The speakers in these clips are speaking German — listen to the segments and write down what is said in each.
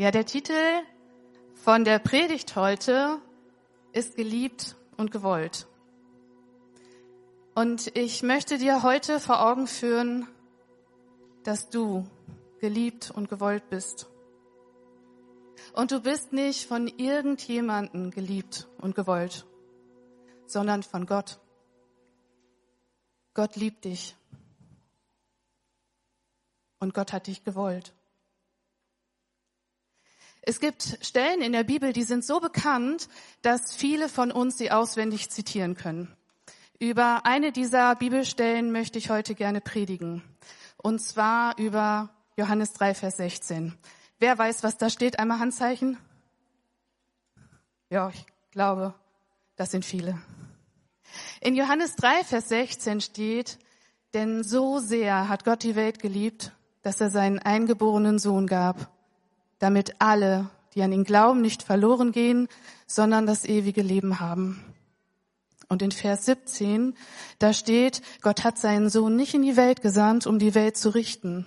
Ja, der Titel von der Predigt heute ist geliebt und gewollt. Und ich möchte dir heute vor Augen führen, dass du geliebt und gewollt bist. Und du bist nicht von irgendjemanden geliebt und gewollt, sondern von Gott. Gott liebt dich. Und Gott hat dich gewollt. Es gibt Stellen in der Bibel, die sind so bekannt, dass viele von uns sie auswendig zitieren können. Über eine dieser Bibelstellen möchte ich heute gerne predigen. Und zwar über Johannes 3, Vers 16. Wer weiß, was da steht? Einmal Handzeichen. Ja, ich glaube, das sind viele. In Johannes 3, Vers 16 steht, denn so sehr hat Gott die Welt geliebt, dass er seinen eingeborenen Sohn gab, damit alle, die an ihn glauben, nicht verloren gehen, sondern das ewige Leben haben. Und in Vers 17, da steht, Gott hat seinen Sohn nicht in die Welt gesandt, um die Welt zu richten,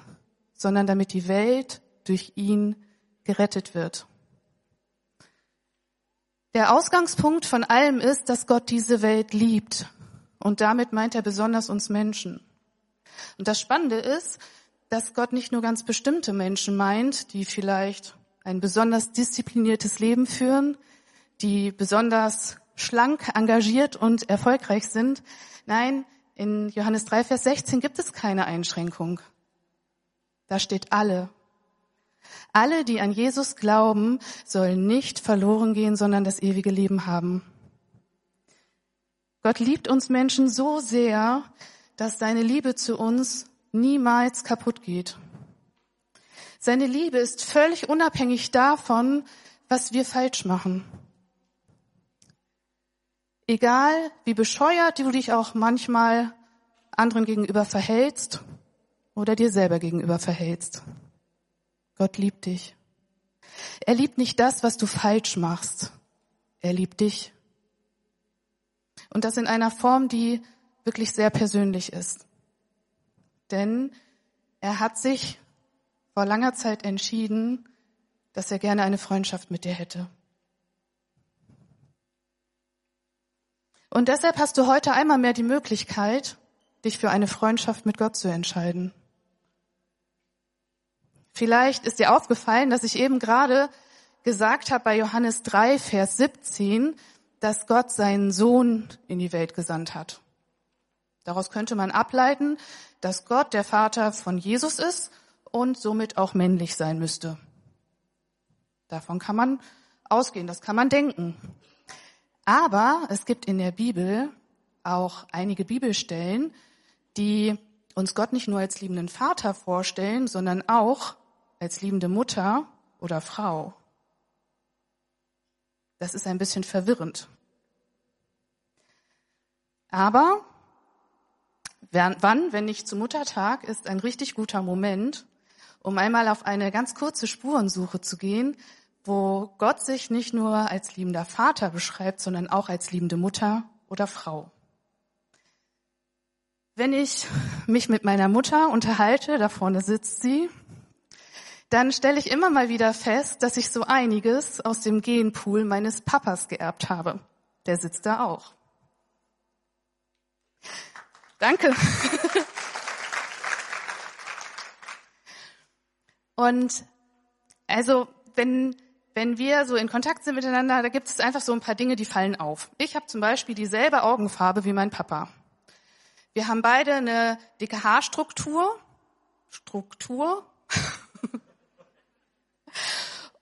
sondern damit die Welt durch ihn gerettet wird. Der Ausgangspunkt von allem ist, dass Gott diese Welt liebt. Und damit meint er besonders uns Menschen. Und das Spannende ist, dass Gott nicht nur ganz bestimmte Menschen meint, die vielleicht ein besonders diszipliniertes Leben führen, die besonders schlank, engagiert und erfolgreich sind. Nein, in Johannes 3, Vers 16 gibt es keine Einschränkung. Da steht alle. Alle, die an Jesus glauben, sollen nicht verloren gehen, sondern das ewige Leben haben. Gott liebt uns Menschen so sehr, dass seine Liebe zu uns niemals kaputt geht. Seine Liebe ist völlig unabhängig davon, was wir falsch machen. Egal, wie bescheuert du dich auch manchmal anderen gegenüber verhältst oder dir selber gegenüber verhältst. Gott liebt dich. Er liebt nicht das, was du falsch machst. Er liebt dich. Und das in einer Form, die wirklich sehr persönlich ist denn er hat sich vor langer Zeit entschieden, dass er gerne eine Freundschaft mit dir hätte. Und deshalb hast du heute einmal mehr die Möglichkeit, dich für eine Freundschaft mit Gott zu entscheiden. Vielleicht ist dir aufgefallen, dass ich eben gerade gesagt habe bei Johannes 3, Vers 17, dass Gott seinen Sohn in die Welt gesandt hat. Daraus könnte man ableiten, dass Gott der Vater von Jesus ist und somit auch männlich sein müsste. Davon kann man ausgehen, das kann man denken. Aber es gibt in der Bibel auch einige Bibelstellen, die uns Gott nicht nur als liebenden Vater vorstellen, sondern auch als liebende Mutter oder Frau. Das ist ein bisschen verwirrend. Aber Wann, wenn nicht zu Muttertag, ist ein richtig guter Moment, um einmal auf eine ganz kurze Spurensuche zu gehen, wo Gott sich nicht nur als liebender Vater beschreibt, sondern auch als liebende Mutter oder Frau. Wenn ich mich mit meiner Mutter unterhalte, da vorne sitzt sie, dann stelle ich immer mal wieder fest, dass ich so einiges aus dem Genpool meines Papas geerbt habe. Der sitzt da auch. Danke. Und also, wenn, wenn wir so in Kontakt sind miteinander, da gibt es einfach so ein paar Dinge, die fallen auf. Ich habe zum Beispiel dieselbe Augenfarbe wie mein Papa. Wir haben beide eine dicke Haarstruktur. Struktur.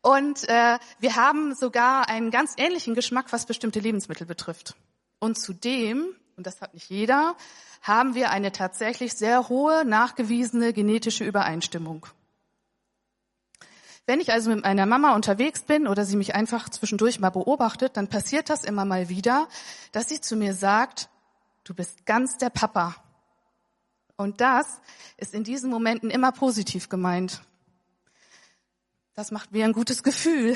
Und äh, wir haben sogar einen ganz ähnlichen Geschmack, was bestimmte Lebensmittel betrifft. Und zudem, und das hat nicht jeder, haben wir eine tatsächlich sehr hohe nachgewiesene genetische Übereinstimmung. Wenn ich also mit meiner Mama unterwegs bin oder sie mich einfach zwischendurch mal beobachtet, dann passiert das immer mal wieder, dass sie zu mir sagt, du bist ganz der Papa. Und das ist in diesen Momenten immer positiv gemeint. Das macht mir ein gutes Gefühl,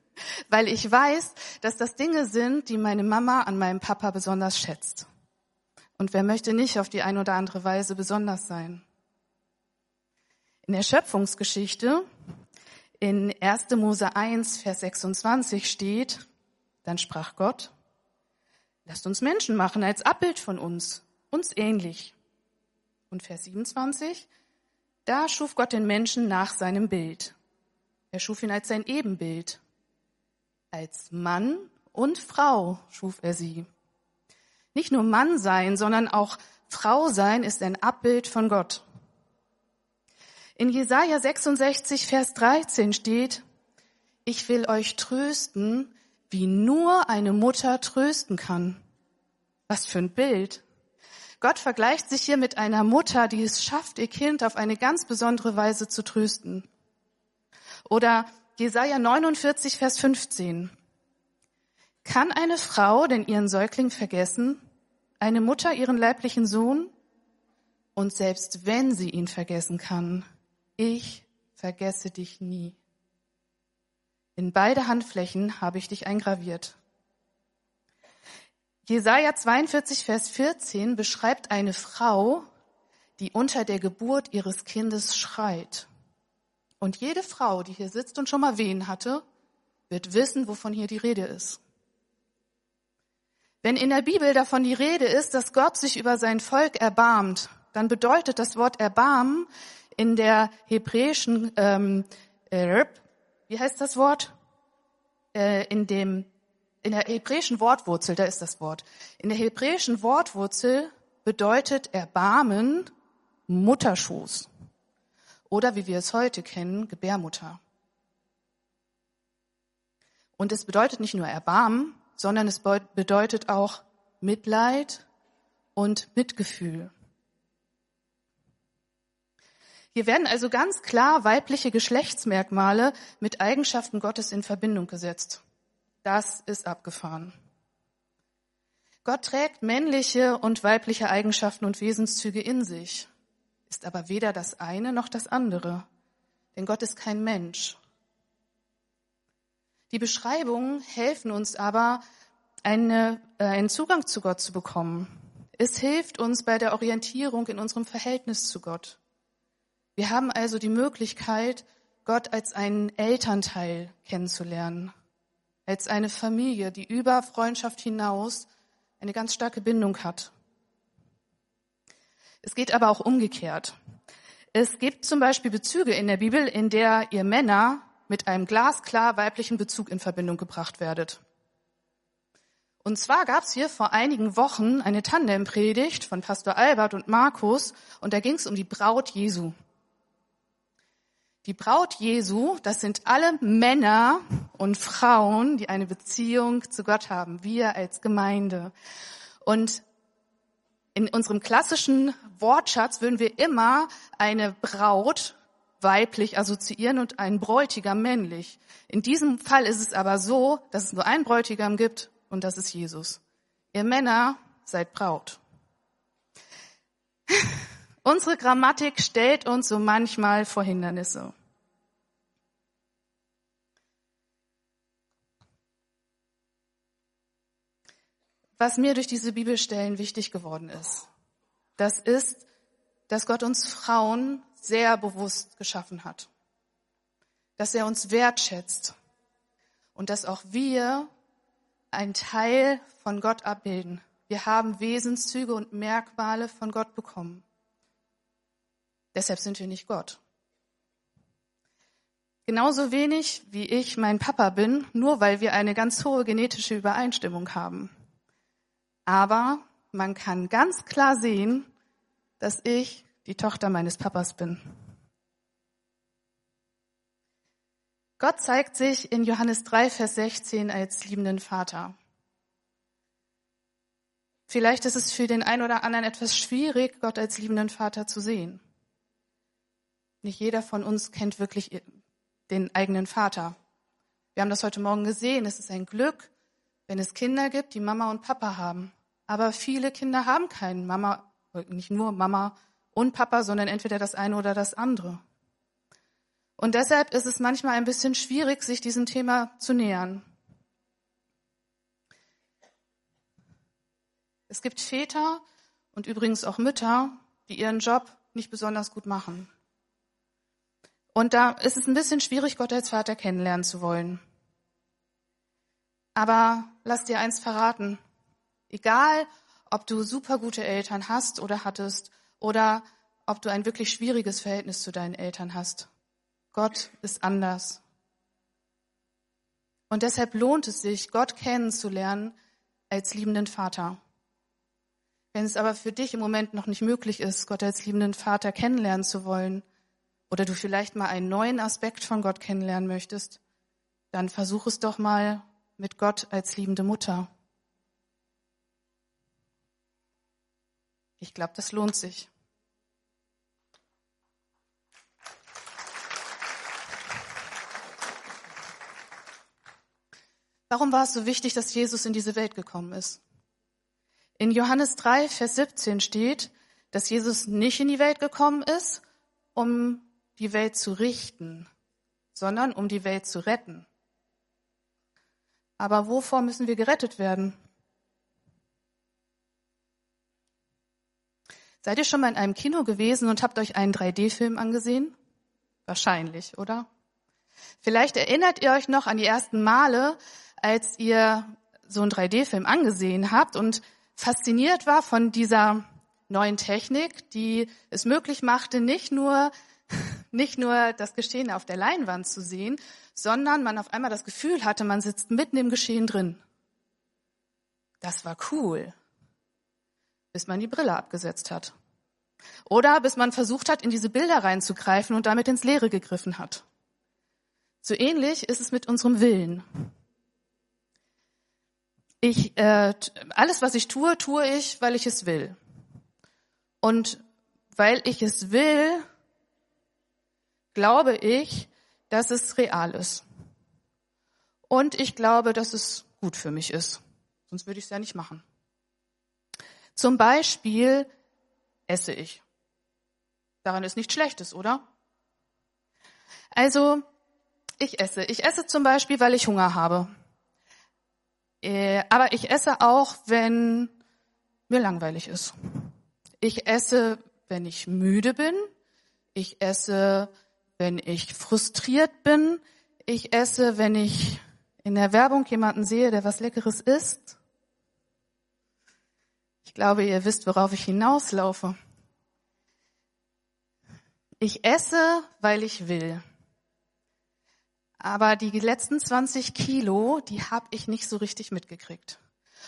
weil ich weiß, dass das Dinge sind, die meine Mama an meinem Papa besonders schätzt. Und wer möchte nicht auf die eine oder andere Weise besonders sein? In der Schöpfungsgeschichte, in 1. Mose 1, Vers 26 steht, dann sprach Gott, lasst uns Menschen machen als Abbild von uns, uns ähnlich. Und Vers 27, da schuf Gott den Menschen nach seinem Bild. Er schuf ihn als sein Ebenbild. Als Mann und Frau schuf er sie. Nicht nur Mann sein, sondern auch Frau sein ist ein Abbild von Gott. In Jesaja 66, Vers 13 steht, ich will euch trösten, wie nur eine Mutter trösten kann. Was für ein Bild. Gott vergleicht sich hier mit einer Mutter, die es schafft, ihr Kind auf eine ganz besondere Weise zu trösten. Oder Jesaja 49, Vers 15. Kann eine Frau denn ihren Säugling vergessen? Eine Mutter ihren leiblichen Sohn? Und selbst wenn sie ihn vergessen kann, ich vergesse dich nie. In beide Handflächen habe ich dich eingraviert. Jesaja 42, Vers 14 beschreibt eine Frau, die unter der Geburt ihres Kindes schreit. Und jede Frau, die hier sitzt und schon mal Wehen hatte, wird wissen, wovon hier die Rede ist. Wenn in der Bibel davon die Rede ist, dass Gott sich über sein Volk erbarmt, dann bedeutet das Wort Erbarmen in der hebräischen, ähm, äh, wie heißt das Wort? Äh, in dem, in der hebräischen Wortwurzel, da ist das Wort. In der hebräischen Wortwurzel bedeutet Erbarmen Mutterschoß. Oder wie wir es heute kennen, Gebärmutter. Und es bedeutet nicht nur Erbarmen, sondern es bedeutet auch Mitleid und Mitgefühl. Hier werden also ganz klar weibliche Geschlechtsmerkmale mit Eigenschaften Gottes in Verbindung gesetzt. Das ist abgefahren. Gott trägt männliche und weibliche Eigenschaften und Wesenszüge in sich, ist aber weder das eine noch das andere, denn Gott ist kein Mensch. Die Beschreibungen helfen uns aber, eine, äh, einen Zugang zu Gott zu bekommen. Es hilft uns bei der Orientierung in unserem Verhältnis zu Gott. Wir haben also die Möglichkeit, Gott als einen Elternteil kennenzulernen, als eine Familie, die über Freundschaft hinaus eine ganz starke Bindung hat. Es geht aber auch umgekehrt. Es gibt zum Beispiel Bezüge in der Bibel, in der ihr Männer mit einem glasklar weiblichen Bezug in Verbindung gebracht werdet. Und zwar gab es hier vor einigen Wochen eine Tandempredigt von Pastor Albert und Markus und da ging es um die Braut Jesu. Die Braut Jesu, das sind alle Männer und Frauen, die eine Beziehung zu Gott haben, wir als Gemeinde. Und in unserem klassischen Wortschatz würden wir immer eine Braut weiblich assoziieren und einen Bräutigam männlich. In diesem Fall ist es aber so, dass es nur einen Bräutigam gibt und das ist Jesus. Ihr Männer seid Braut. Unsere Grammatik stellt uns so manchmal vor Hindernisse. Was mir durch diese Bibelstellen wichtig geworden ist, das ist, dass Gott uns Frauen sehr bewusst geschaffen hat, dass er uns wertschätzt und dass auch wir ein Teil von Gott abbilden. Wir haben Wesenszüge und Merkmale von Gott bekommen. Deshalb sind wir nicht Gott. Genauso wenig wie ich mein Papa bin, nur weil wir eine ganz hohe genetische Übereinstimmung haben. Aber man kann ganz klar sehen, dass ich die Tochter meines Papas bin. Gott zeigt sich in Johannes 3, Vers 16 als liebenden Vater. Vielleicht ist es für den einen oder anderen etwas schwierig, Gott als liebenden Vater zu sehen. Nicht jeder von uns kennt wirklich den eigenen Vater. Wir haben das heute Morgen gesehen. Es ist ein Glück, wenn es Kinder gibt, die Mama und Papa haben. Aber viele Kinder haben keinen Mama, nicht nur Mama und Papa, sondern entweder das eine oder das andere. Und deshalb ist es manchmal ein bisschen schwierig, sich diesem Thema zu nähern. Es gibt Väter und übrigens auch Mütter, die ihren Job nicht besonders gut machen. Und da ist es ein bisschen schwierig, Gott als Vater kennenlernen zu wollen. Aber lass dir eins verraten. Egal, ob du super gute Eltern hast oder hattest oder ob du ein wirklich schwieriges Verhältnis zu deinen Eltern hast. Gott ist anders. Und deshalb lohnt es sich, Gott kennenzulernen als liebenden Vater. Wenn es aber für dich im Moment noch nicht möglich ist, Gott als liebenden Vater kennenlernen zu wollen, oder du vielleicht mal einen neuen Aspekt von Gott kennenlernen möchtest, dann versuch es doch mal mit Gott als liebende Mutter. Ich glaube, das lohnt sich. Warum war es so wichtig, dass Jesus in diese Welt gekommen ist? In Johannes 3, Vers 17 steht, dass Jesus nicht in die Welt gekommen ist, um die Welt zu richten, sondern um die Welt zu retten. Aber wovor müssen wir gerettet werden? Seid ihr schon mal in einem Kino gewesen und habt euch einen 3D-Film angesehen? Wahrscheinlich, oder? Vielleicht erinnert ihr euch noch an die ersten Male, als ihr so einen 3D-Film angesehen habt und fasziniert war von dieser neuen Technik, die es möglich machte, nicht nur, nicht nur das Geschehen auf der Leinwand zu sehen, sondern man auf einmal das Gefühl hatte, man sitzt mitten im Geschehen drin. Das war cool, bis man die Brille abgesetzt hat. Oder bis man versucht hat, in diese Bilder reinzugreifen und damit ins Leere gegriffen hat. So ähnlich ist es mit unserem Willen. Ich, äh, alles, was ich tue, tue ich, weil ich es will. Und weil ich es will, glaube ich, dass es real ist. Und ich glaube, dass es gut für mich ist. Sonst würde ich es ja nicht machen. Zum Beispiel esse ich. Daran ist nichts Schlechtes, oder? Also, ich esse. Ich esse zum Beispiel, weil ich Hunger habe. Äh, aber ich esse auch, wenn mir langweilig ist. Ich esse, wenn ich müde bin. Ich esse, wenn ich frustriert bin. Ich esse, wenn ich in der Werbung jemanden sehe, der was Leckeres isst. Ich glaube, ihr wisst, worauf ich hinauslaufe. Ich esse, weil ich will. Aber die letzten 20 Kilo, die habe ich nicht so richtig mitgekriegt.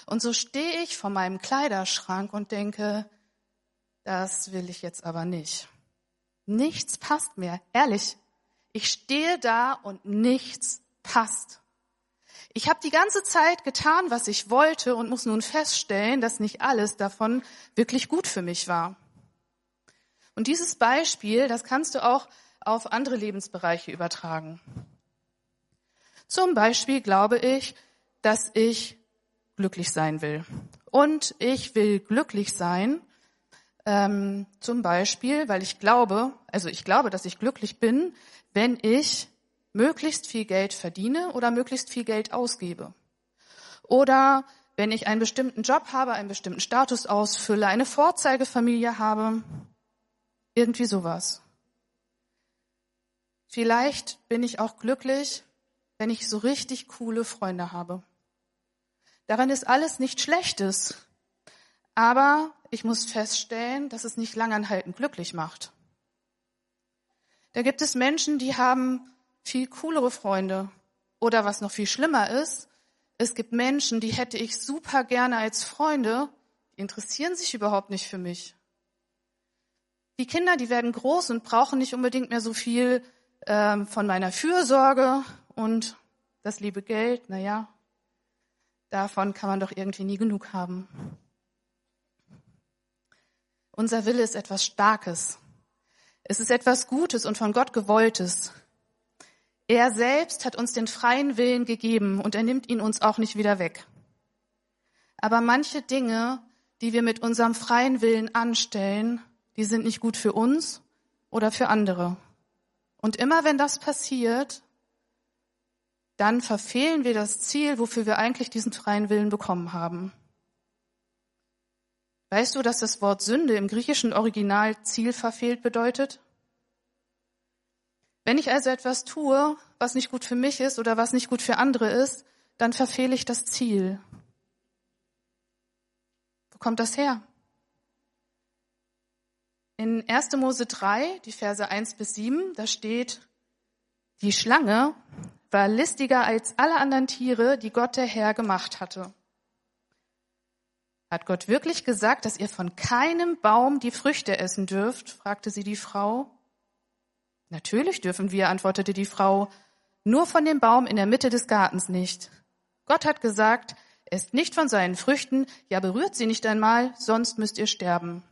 Und so stehe ich vor meinem Kleiderschrank und denke, das will ich jetzt aber nicht. Nichts passt mehr, ehrlich. Ich stehe da und nichts passt. Ich habe die ganze Zeit getan, was ich wollte und muss nun feststellen, dass nicht alles davon wirklich gut für mich war. Und dieses Beispiel, das kannst du auch auf andere Lebensbereiche übertragen. Zum Beispiel glaube ich, dass ich glücklich sein will. Und ich will glücklich sein, ähm, zum Beispiel, weil ich glaube, also ich glaube, dass ich glücklich bin, wenn ich möglichst viel Geld verdiene oder möglichst viel Geld ausgebe. Oder wenn ich einen bestimmten Job habe, einen bestimmten Status ausfülle, eine Vorzeigefamilie habe, irgendwie sowas. Vielleicht bin ich auch glücklich, wenn ich so richtig coole Freunde habe. Daran ist alles nicht Schlechtes. Aber ich muss feststellen, dass es nicht langanhaltend glücklich macht. Da gibt es Menschen, die haben viel coolere Freunde. Oder was noch viel schlimmer ist, es gibt Menschen, die hätte ich super gerne als Freunde, die interessieren sich überhaupt nicht für mich. Die Kinder, die werden groß und brauchen nicht unbedingt mehr so viel ähm, von meiner Fürsorge und das liebe Geld, na ja, davon kann man doch irgendwie nie genug haben. Unser Wille ist etwas Starkes. Es ist etwas Gutes und von Gott gewolltes. Er selbst hat uns den freien Willen gegeben und er nimmt ihn uns auch nicht wieder weg. Aber manche Dinge, die wir mit unserem freien Willen anstellen, die sind nicht gut für uns oder für andere. Und immer wenn das passiert, dann verfehlen wir das Ziel, wofür wir eigentlich diesen freien Willen bekommen haben. Weißt du, dass das Wort Sünde im griechischen Original Ziel verfehlt bedeutet? Wenn ich also etwas tue, was nicht gut für mich ist oder was nicht gut für andere ist, dann verfehle ich das Ziel. Wo kommt das her? In 1. Mose 3, die Verse 1 bis 7, da steht, die Schlange war listiger als alle anderen Tiere, die Gott der Herr gemacht hatte. Hat Gott wirklich gesagt, dass ihr von keinem Baum die Früchte essen dürft? fragte sie die Frau. Natürlich dürfen wir, antwortete die Frau, nur von dem Baum in der Mitte des Gartens nicht. Gott hat gesagt, esst nicht von seinen Früchten, ja berührt sie nicht einmal, sonst müsst ihr sterben.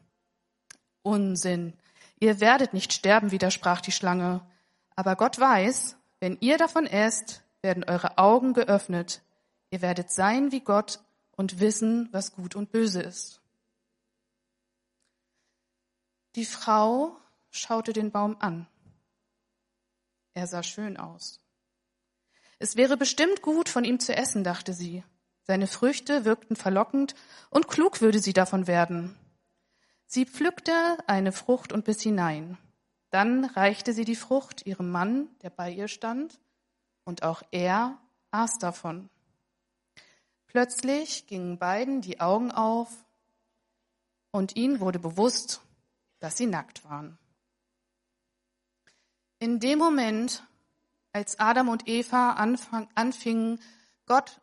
Unsinn. Ihr werdet nicht sterben, widersprach die Schlange. Aber Gott weiß, wenn ihr davon esst, werden eure Augen geöffnet. Ihr werdet sein wie Gott und wissen, was gut und böse ist. Die Frau schaute den Baum an. Er sah schön aus. Es wäre bestimmt gut, von ihm zu essen, dachte sie. Seine Früchte wirkten verlockend und klug würde sie davon werden. Sie pflückte eine Frucht und biss hinein. Dann reichte sie die Frucht ihrem Mann, der bei ihr stand, und auch er aß davon. Plötzlich gingen beiden die Augen auf und ihnen wurde bewusst, dass sie nackt waren. In dem Moment, als Adam und Eva anfang, anfingen, Gott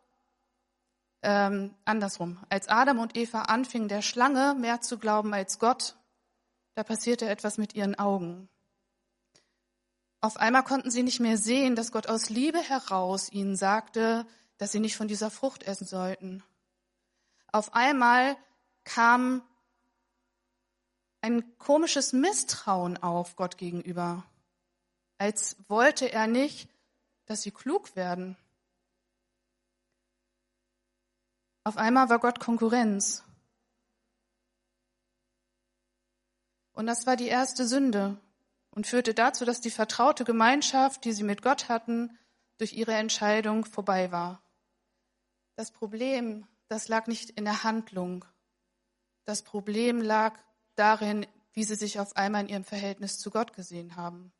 ähm, andersrum, als Adam und Eva anfingen, der Schlange mehr zu glauben als Gott, da passierte etwas mit ihren Augen. Auf einmal konnten sie nicht mehr sehen, dass Gott aus Liebe heraus ihnen sagte, dass sie nicht von dieser Frucht essen sollten. Auf einmal kam ein komisches Misstrauen auf Gott gegenüber, als wollte er nicht, dass sie klug werden. Auf einmal war Gott Konkurrenz. Und das war die erste Sünde und führte dazu, dass die vertraute Gemeinschaft, die sie mit Gott hatten, durch ihre Entscheidung vorbei war. Das Problem, das lag nicht in der Handlung. Das Problem lag darin, wie sie sich auf einmal in ihrem Verhältnis zu Gott gesehen haben.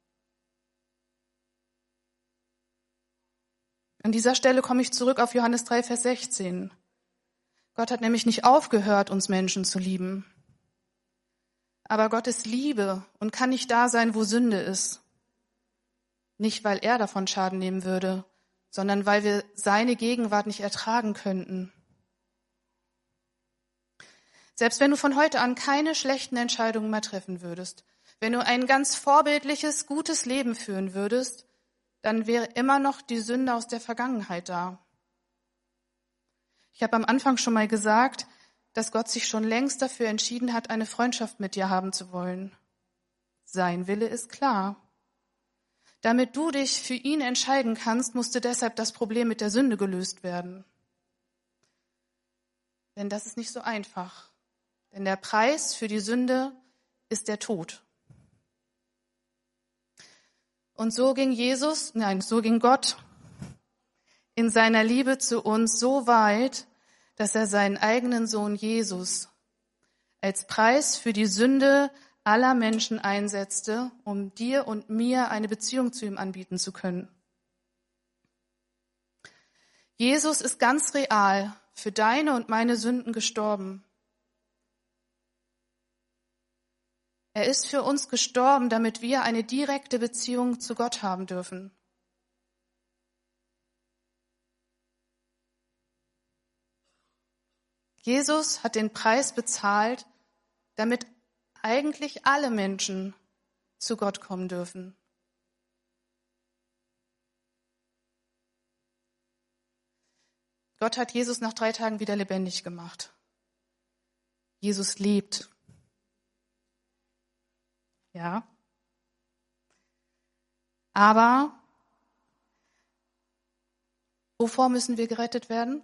An dieser Stelle komme ich zurück auf Johannes 3, Vers 16. Gott hat nämlich nicht aufgehört, uns Menschen zu lieben. Aber Gott ist Liebe und kann nicht da sein, wo Sünde ist. Nicht, weil er davon Schaden nehmen würde, sondern weil wir seine Gegenwart nicht ertragen könnten. Selbst wenn du von heute an keine schlechten Entscheidungen mehr treffen würdest, wenn du ein ganz vorbildliches, gutes Leben führen würdest, dann wäre immer noch die Sünde aus der Vergangenheit da. Ich habe am Anfang schon mal gesagt, dass Gott sich schon längst dafür entschieden hat, eine Freundschaft mit dir haben zu wollen. Sein Wille ist klar. Damit du dich für ihn entscheiden kannst, musste deshalb das Problem mit der Sünde gelöst werden. Denn das ist nicht so einfach. Denn der Preis für die Sünde ist der Tod. Und so ging Jesus, nein, so ging Gott in seiner Liebe zu uns so weit, dass er seinen eigenen Sohn Jesus als Preis für die Sünde aller Menschen einsetzte, um dir und mir eine Beziehung zu ihm anbieten zu können. Jesus ist ganz real für deine und meine Sünden gestorben. Er ist für uns gestorben, damit wir eine direkte Beziehung zu Gott haben dürfen. Jesus hat den Preis bezahlt, damit eigentlich alle Menschen zu Gott kommen dürfen. Gott hat Jesus nach drei Tagen wieder lebendig gemacht. Jesus lebt. Ja. Aber wovor müssen wir gerettet werden?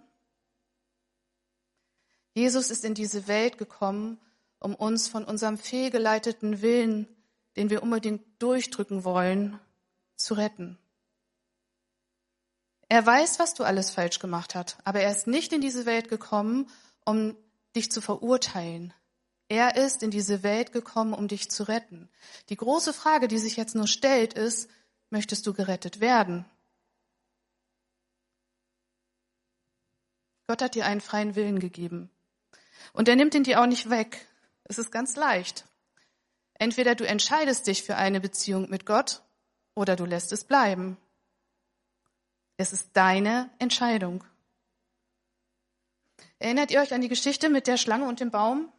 Jesus ist in diese Welt gekommen, um uns von unserem fehlgeleiteten Willen, den wir unbedingt durchdrücken wollen, zu retten. Er weiß, was du alles falsch gemacht hast, aber er ist nicht in diese Welt gekommen, um dich zu verurteilen. Er ist in diese Welt gekommen, um dich zu retten. Die große Frage, die sich jetzt nur stellt, ist, möchtest du gerettet werden? Gott hat dir einen freien Willen gegeben. Und er nimmt ihn dir auch nicht weg. Es ist ganz leicht. Entweder du entscheidest dich für eine Beziehung mit Gott oder du lässt es bleiben. Es ist deine Entscheidung. Erinnert ihr euch an die Geschichte mit der Schlange und dem Baum?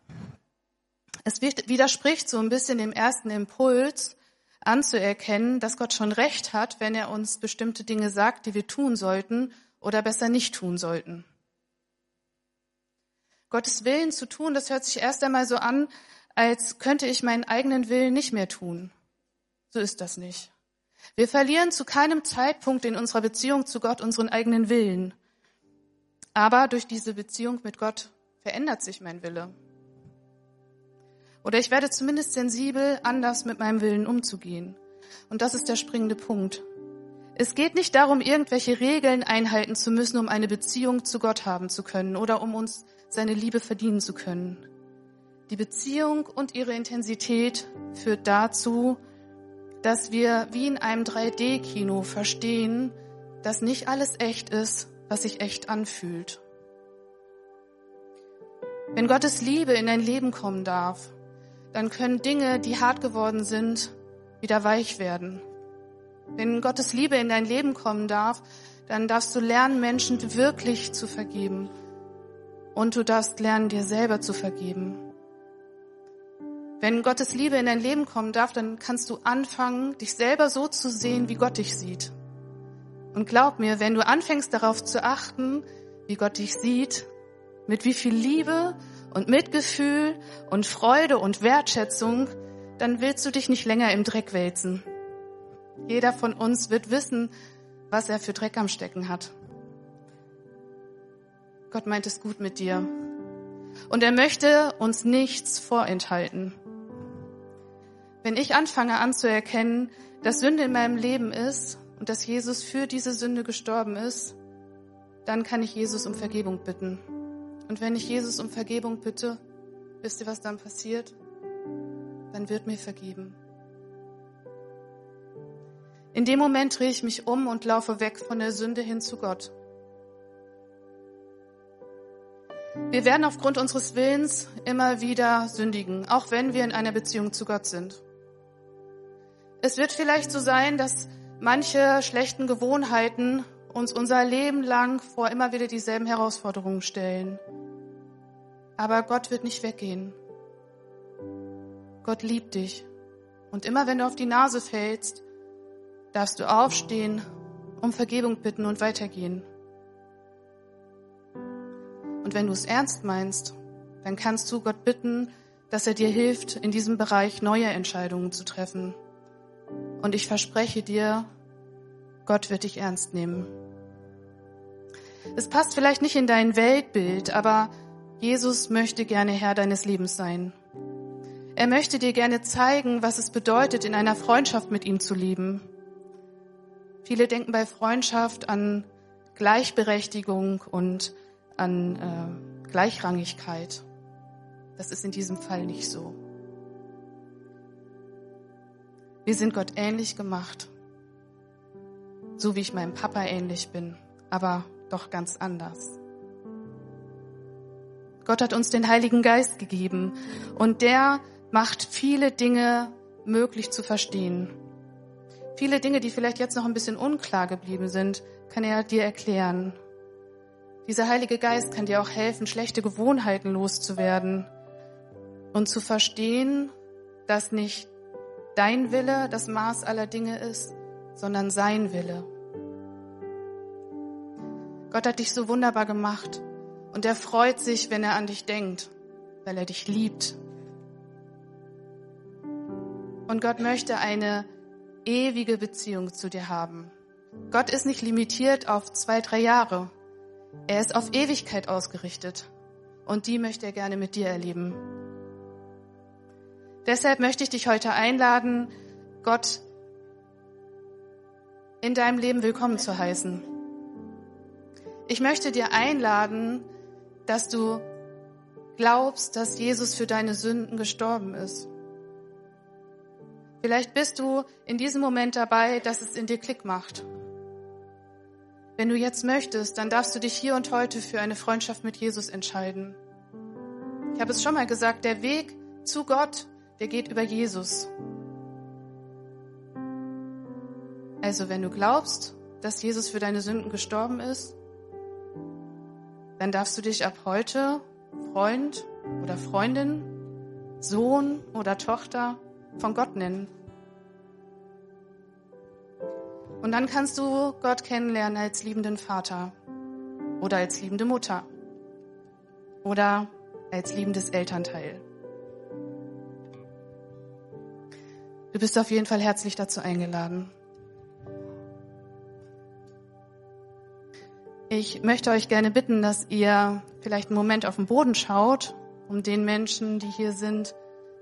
Es widerspricht so ein bisschen dem ersten Impuls, anzuerkennen, dass Gott schon recht hat, wenn er uns bestimmte Dinge sagt, die wir tun sollten oder besser nicht tun sollten. Gottes Willen zu tun, das hört sich erst einmal so an, als könnte ich meinen eigenen Willen nicht mehr tun. So ist das nicht. Wir verlieren zu keinem Zeitpunkt in unserer Beziehung zu Gott unseren eigenen Willen. Aber durch diese Beziehung mit Gott verändert sich mein Wille. Oder ich werde zumindest sensibel, anders mit meinem Willen umzugehen. Und das ist der springende Punkt. Es geht nicht darum, irgendwelche Regeln einhalten zu müssen, um eine Beziehung zu Gott haben zu können oder um uns seine Liebe verdienen zu können. Die Beziehung und ihre Intensität führt dazu, dass wir wie in einem 3D-Kino verstehen, dass nicht alles echt ist, was sich echt anfühlt. Wenn Gottes Liebe in dein Leben kommen darf, dann können Dinge, die hart geworden sind, wieder weich werden. Wenn Gottes Liebe in dein Leben kommen darf, dann darfst du lernen, Menschen wirklich zu vergeben. Und du darfst lernen, dir selber zu vergeben. Wenn Gottes Liebe in dein Leben kommen darf, dann kannst du anfangen, dich selber so zu sehen, wie Gott dich sieht. Und glaub mir, wenn du anfängst darauf zu achten, wie Gott dich sieht, mit wie viel Liebe und Mitgefühl und Freude und Wertschätzung, dann willst du dich nicht länger im Dreck wälzen. Jeder von uns wird wissen, was er für Dreck am Stecken hat. Gott meint es gut mit dir. Und er möchte uns nichts vorenthalten. Wenn ich anfange anzuerkennen, dass Sünde in meinem Leben ist und dass Jesus für diese Sünde gestorben ist, dann kann ich Jesus um Vergebung bitten. Und wenn ich Jesus um Vergebung bitte, wisst ihr, was dann passiert? Dann wird mir vergeben. In dem Moment drehe ich mich um und laufe weg von der Sünde hin zu Gott. Wir werden aufgrund unseres Willens immer wieder sündigen, auch wenn wir in einer Beziehung zu Gott sind. Es wird vielleicht so sein, dass manche schlechten Gewohnheiten uns unser Leben lang vor immer wieder dieselben Herausforderungen stellen. Aber Gott wird nicht weggehen. Gott liebt dich. Und immer wenn du auf die Nase fällst, darfst du aufstehen, um Vergebung bitten und weitergehen. Und wenn du es ernst meinst, dann kannst du Gott bitten, dass er dir hilft, in diesem Bereich neue Entscheidungen zu treffen. Und ich verspreche dir, Gott wird dich ernst nehmen. Es passt vielleicht nicht in dein Weltbild, aber Jesus möchte gerne Herr deines Lebens sein. Er möchte dir gerne zeigen, was es bedeutet, in einer Freundschaft mit ihm zu leben. Viele denken bei Freundschaft an Gleichberechtigung und an äh, Gleichrangigkeit. Das ist in diesem Fall nicht so. Wir sind Gott ähnlich gemacht, so wie ich meinem Papa ähnlich bin, aber doch ganz anders. Gott hat uns den Heiligen Geist gegeben und der macht viele Dinge möglich zu verstehen. Viele Dinge, die vielleicht jetzt noch ein bisschen unklar geblieben sind, kann er dir erklären. Dieser Heilige Geist kann dir auch helfen, schlechte Gewohnheiten loszuwerden und zu verstehen, dass nicht dein Wille das Maß aller Dinge ist, sondern sein Wille. Gott hat dich so wunderbar gemacht und er freut sich, wenn er an dich denkt, weil er dich liebt. Und Gott möchte eine ewige Beziehung zu dir haben. Gott ist nicht limitiert auf zwei, drei Jahre. Er ist auf Ewigkeit ausgerichtet und die möchte er gerne mit dir erleben. Deshalb möchte ich dich heute einladen, Gott in deinem Leben willkommen zu heißen. Ich möchte dir einladen, dass du glaubst, dass Jesus für deine Sünden gestorben ist. Vielleicht bist du in diesem Moment dabei, dass es in dir Klick macht. Wenn du jetzt möchtest, dann darfst du dich hier und heute für eine Freundschaft mit Jesus entscheiden. Ich habe es schon mal gesagt, der Weg zu Gott, der geht über Jesus. Also wenn du glaubst, dass Jesus für deine Sünden gestorben ist, dann darfst du dich ab heute Freund oder Freundin, Sohn oder Tochter von Gott nennen. Und dann kannst du Gott kennenlernen als liebenden Vater oder als liebende Mutter oder als liebendes Elternteil. Du bist auf jeden Fall herzlich dazu eingeladen. Ich möchte euch gerne bitten, dass ihr vielleicht einen Moment auf den Boden schaut, um den Menschen, die hier sind,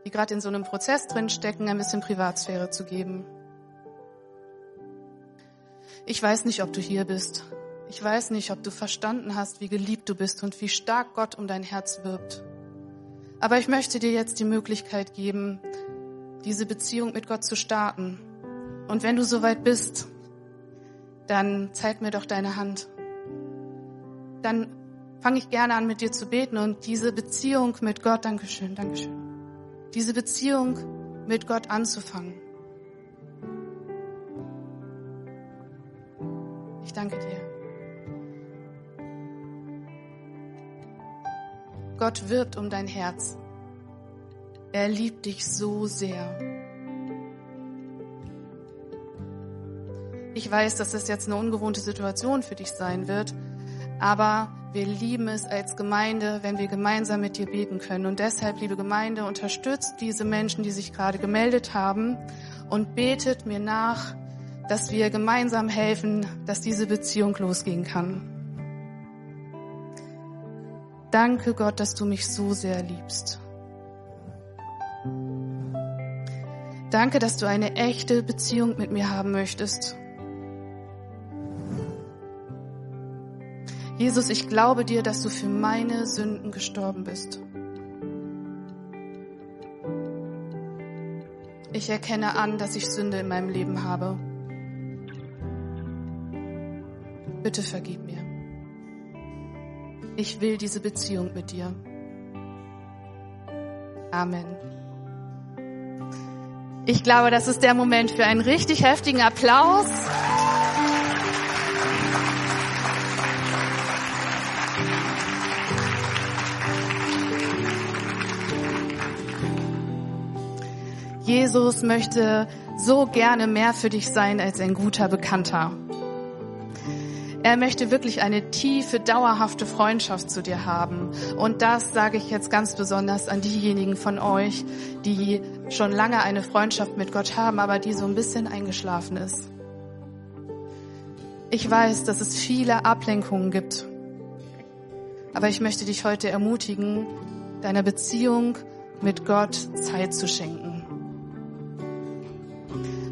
die gerade in so einem Prozess drin stecken, ein bisschen Privatsphäre zu geben. Ich weiß nicht, ob du hier bist. Ich weiß nicht, ob du verstanden hast, wie geliebt du bist und wie stark Gott um dein Herz wirbt. Aber ich möchte dir jetzt die Möglichkeit geben, diese Beziehung mit Gott zu starten. Und wenn du soweit bist, dann zeig mir doch deine Hand dann fange ich gerne an, mit dir zu beten und diese Beziehung mit Gott, Dankeschön, Dankeschön, diese Beziehung mit Gott anzufangen. Ich danke dir. Gott wirbt um dein Herz. Er liebt dich so sehr. Ich weiß, dass das jetzt eine ungewohnte Situation für dich sein wird, aber wir lieben es als Gemeinde, wenn wir gemeinsam mit dir beten können. Und deshalb, liebe Gemeinde, unterstützt diese Menschen, die sich gerade gemeldet haben und betet mir nach, dass wir gemeinsam helfen, dass diese Beziehung losgehen kann. Danke Gott, dass du mich so sehr liebst. Danke, dass du eine echte Beziehung mit mir haben möchtest. Jesus, ich glaube dir, dass du für meine Sünden gestorben bist. Ich erkenne an, dass ich Sünde in meinem Leben habe. Bitte vergib mir. Ich will diese Beziehung mit dir. Amen. Ich glaube, das ist der Moment für einen richtig heftigen Applaus. Jesus möchte so gerne mehr für dich sein als ein guter Bekannter. Er möchte wirklich eine tiefe, dauerhafte Freundschaft zu dir haben. Und das sage ich jetzt ganz besonders an diejenigen von euch, die schon lange eine Freundschaft mit Gott haben, aber die so ein bisschen eingeschlafen ist. Ich weiß, dass es viele Ablenkungen gibt. Aber ich möchte dich heute ermutigen, deiner Beziehung mit Gott Zeit zu schenken.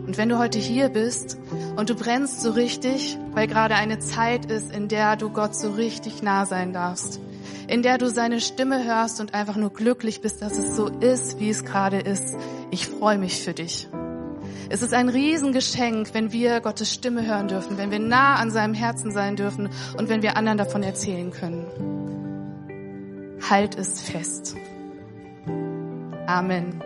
Und wenn du heute hier bist und du brennst so richtig, weil gerade eine Zeit ist, in der du Gott so richtig nah sein darfst, in der du seine Stimme hörst und einfach nur glücklich bist, dass es so ist, wie es gerade ist, ich freue mich für dich. Es ist ein Riesengeschenk, wenn wir Gottes Stimme hören dürfen, wenn wir nah an seinem Herzen sein dürfen und wenn wir anderen davon erzählen können. Halt es fest. Amen.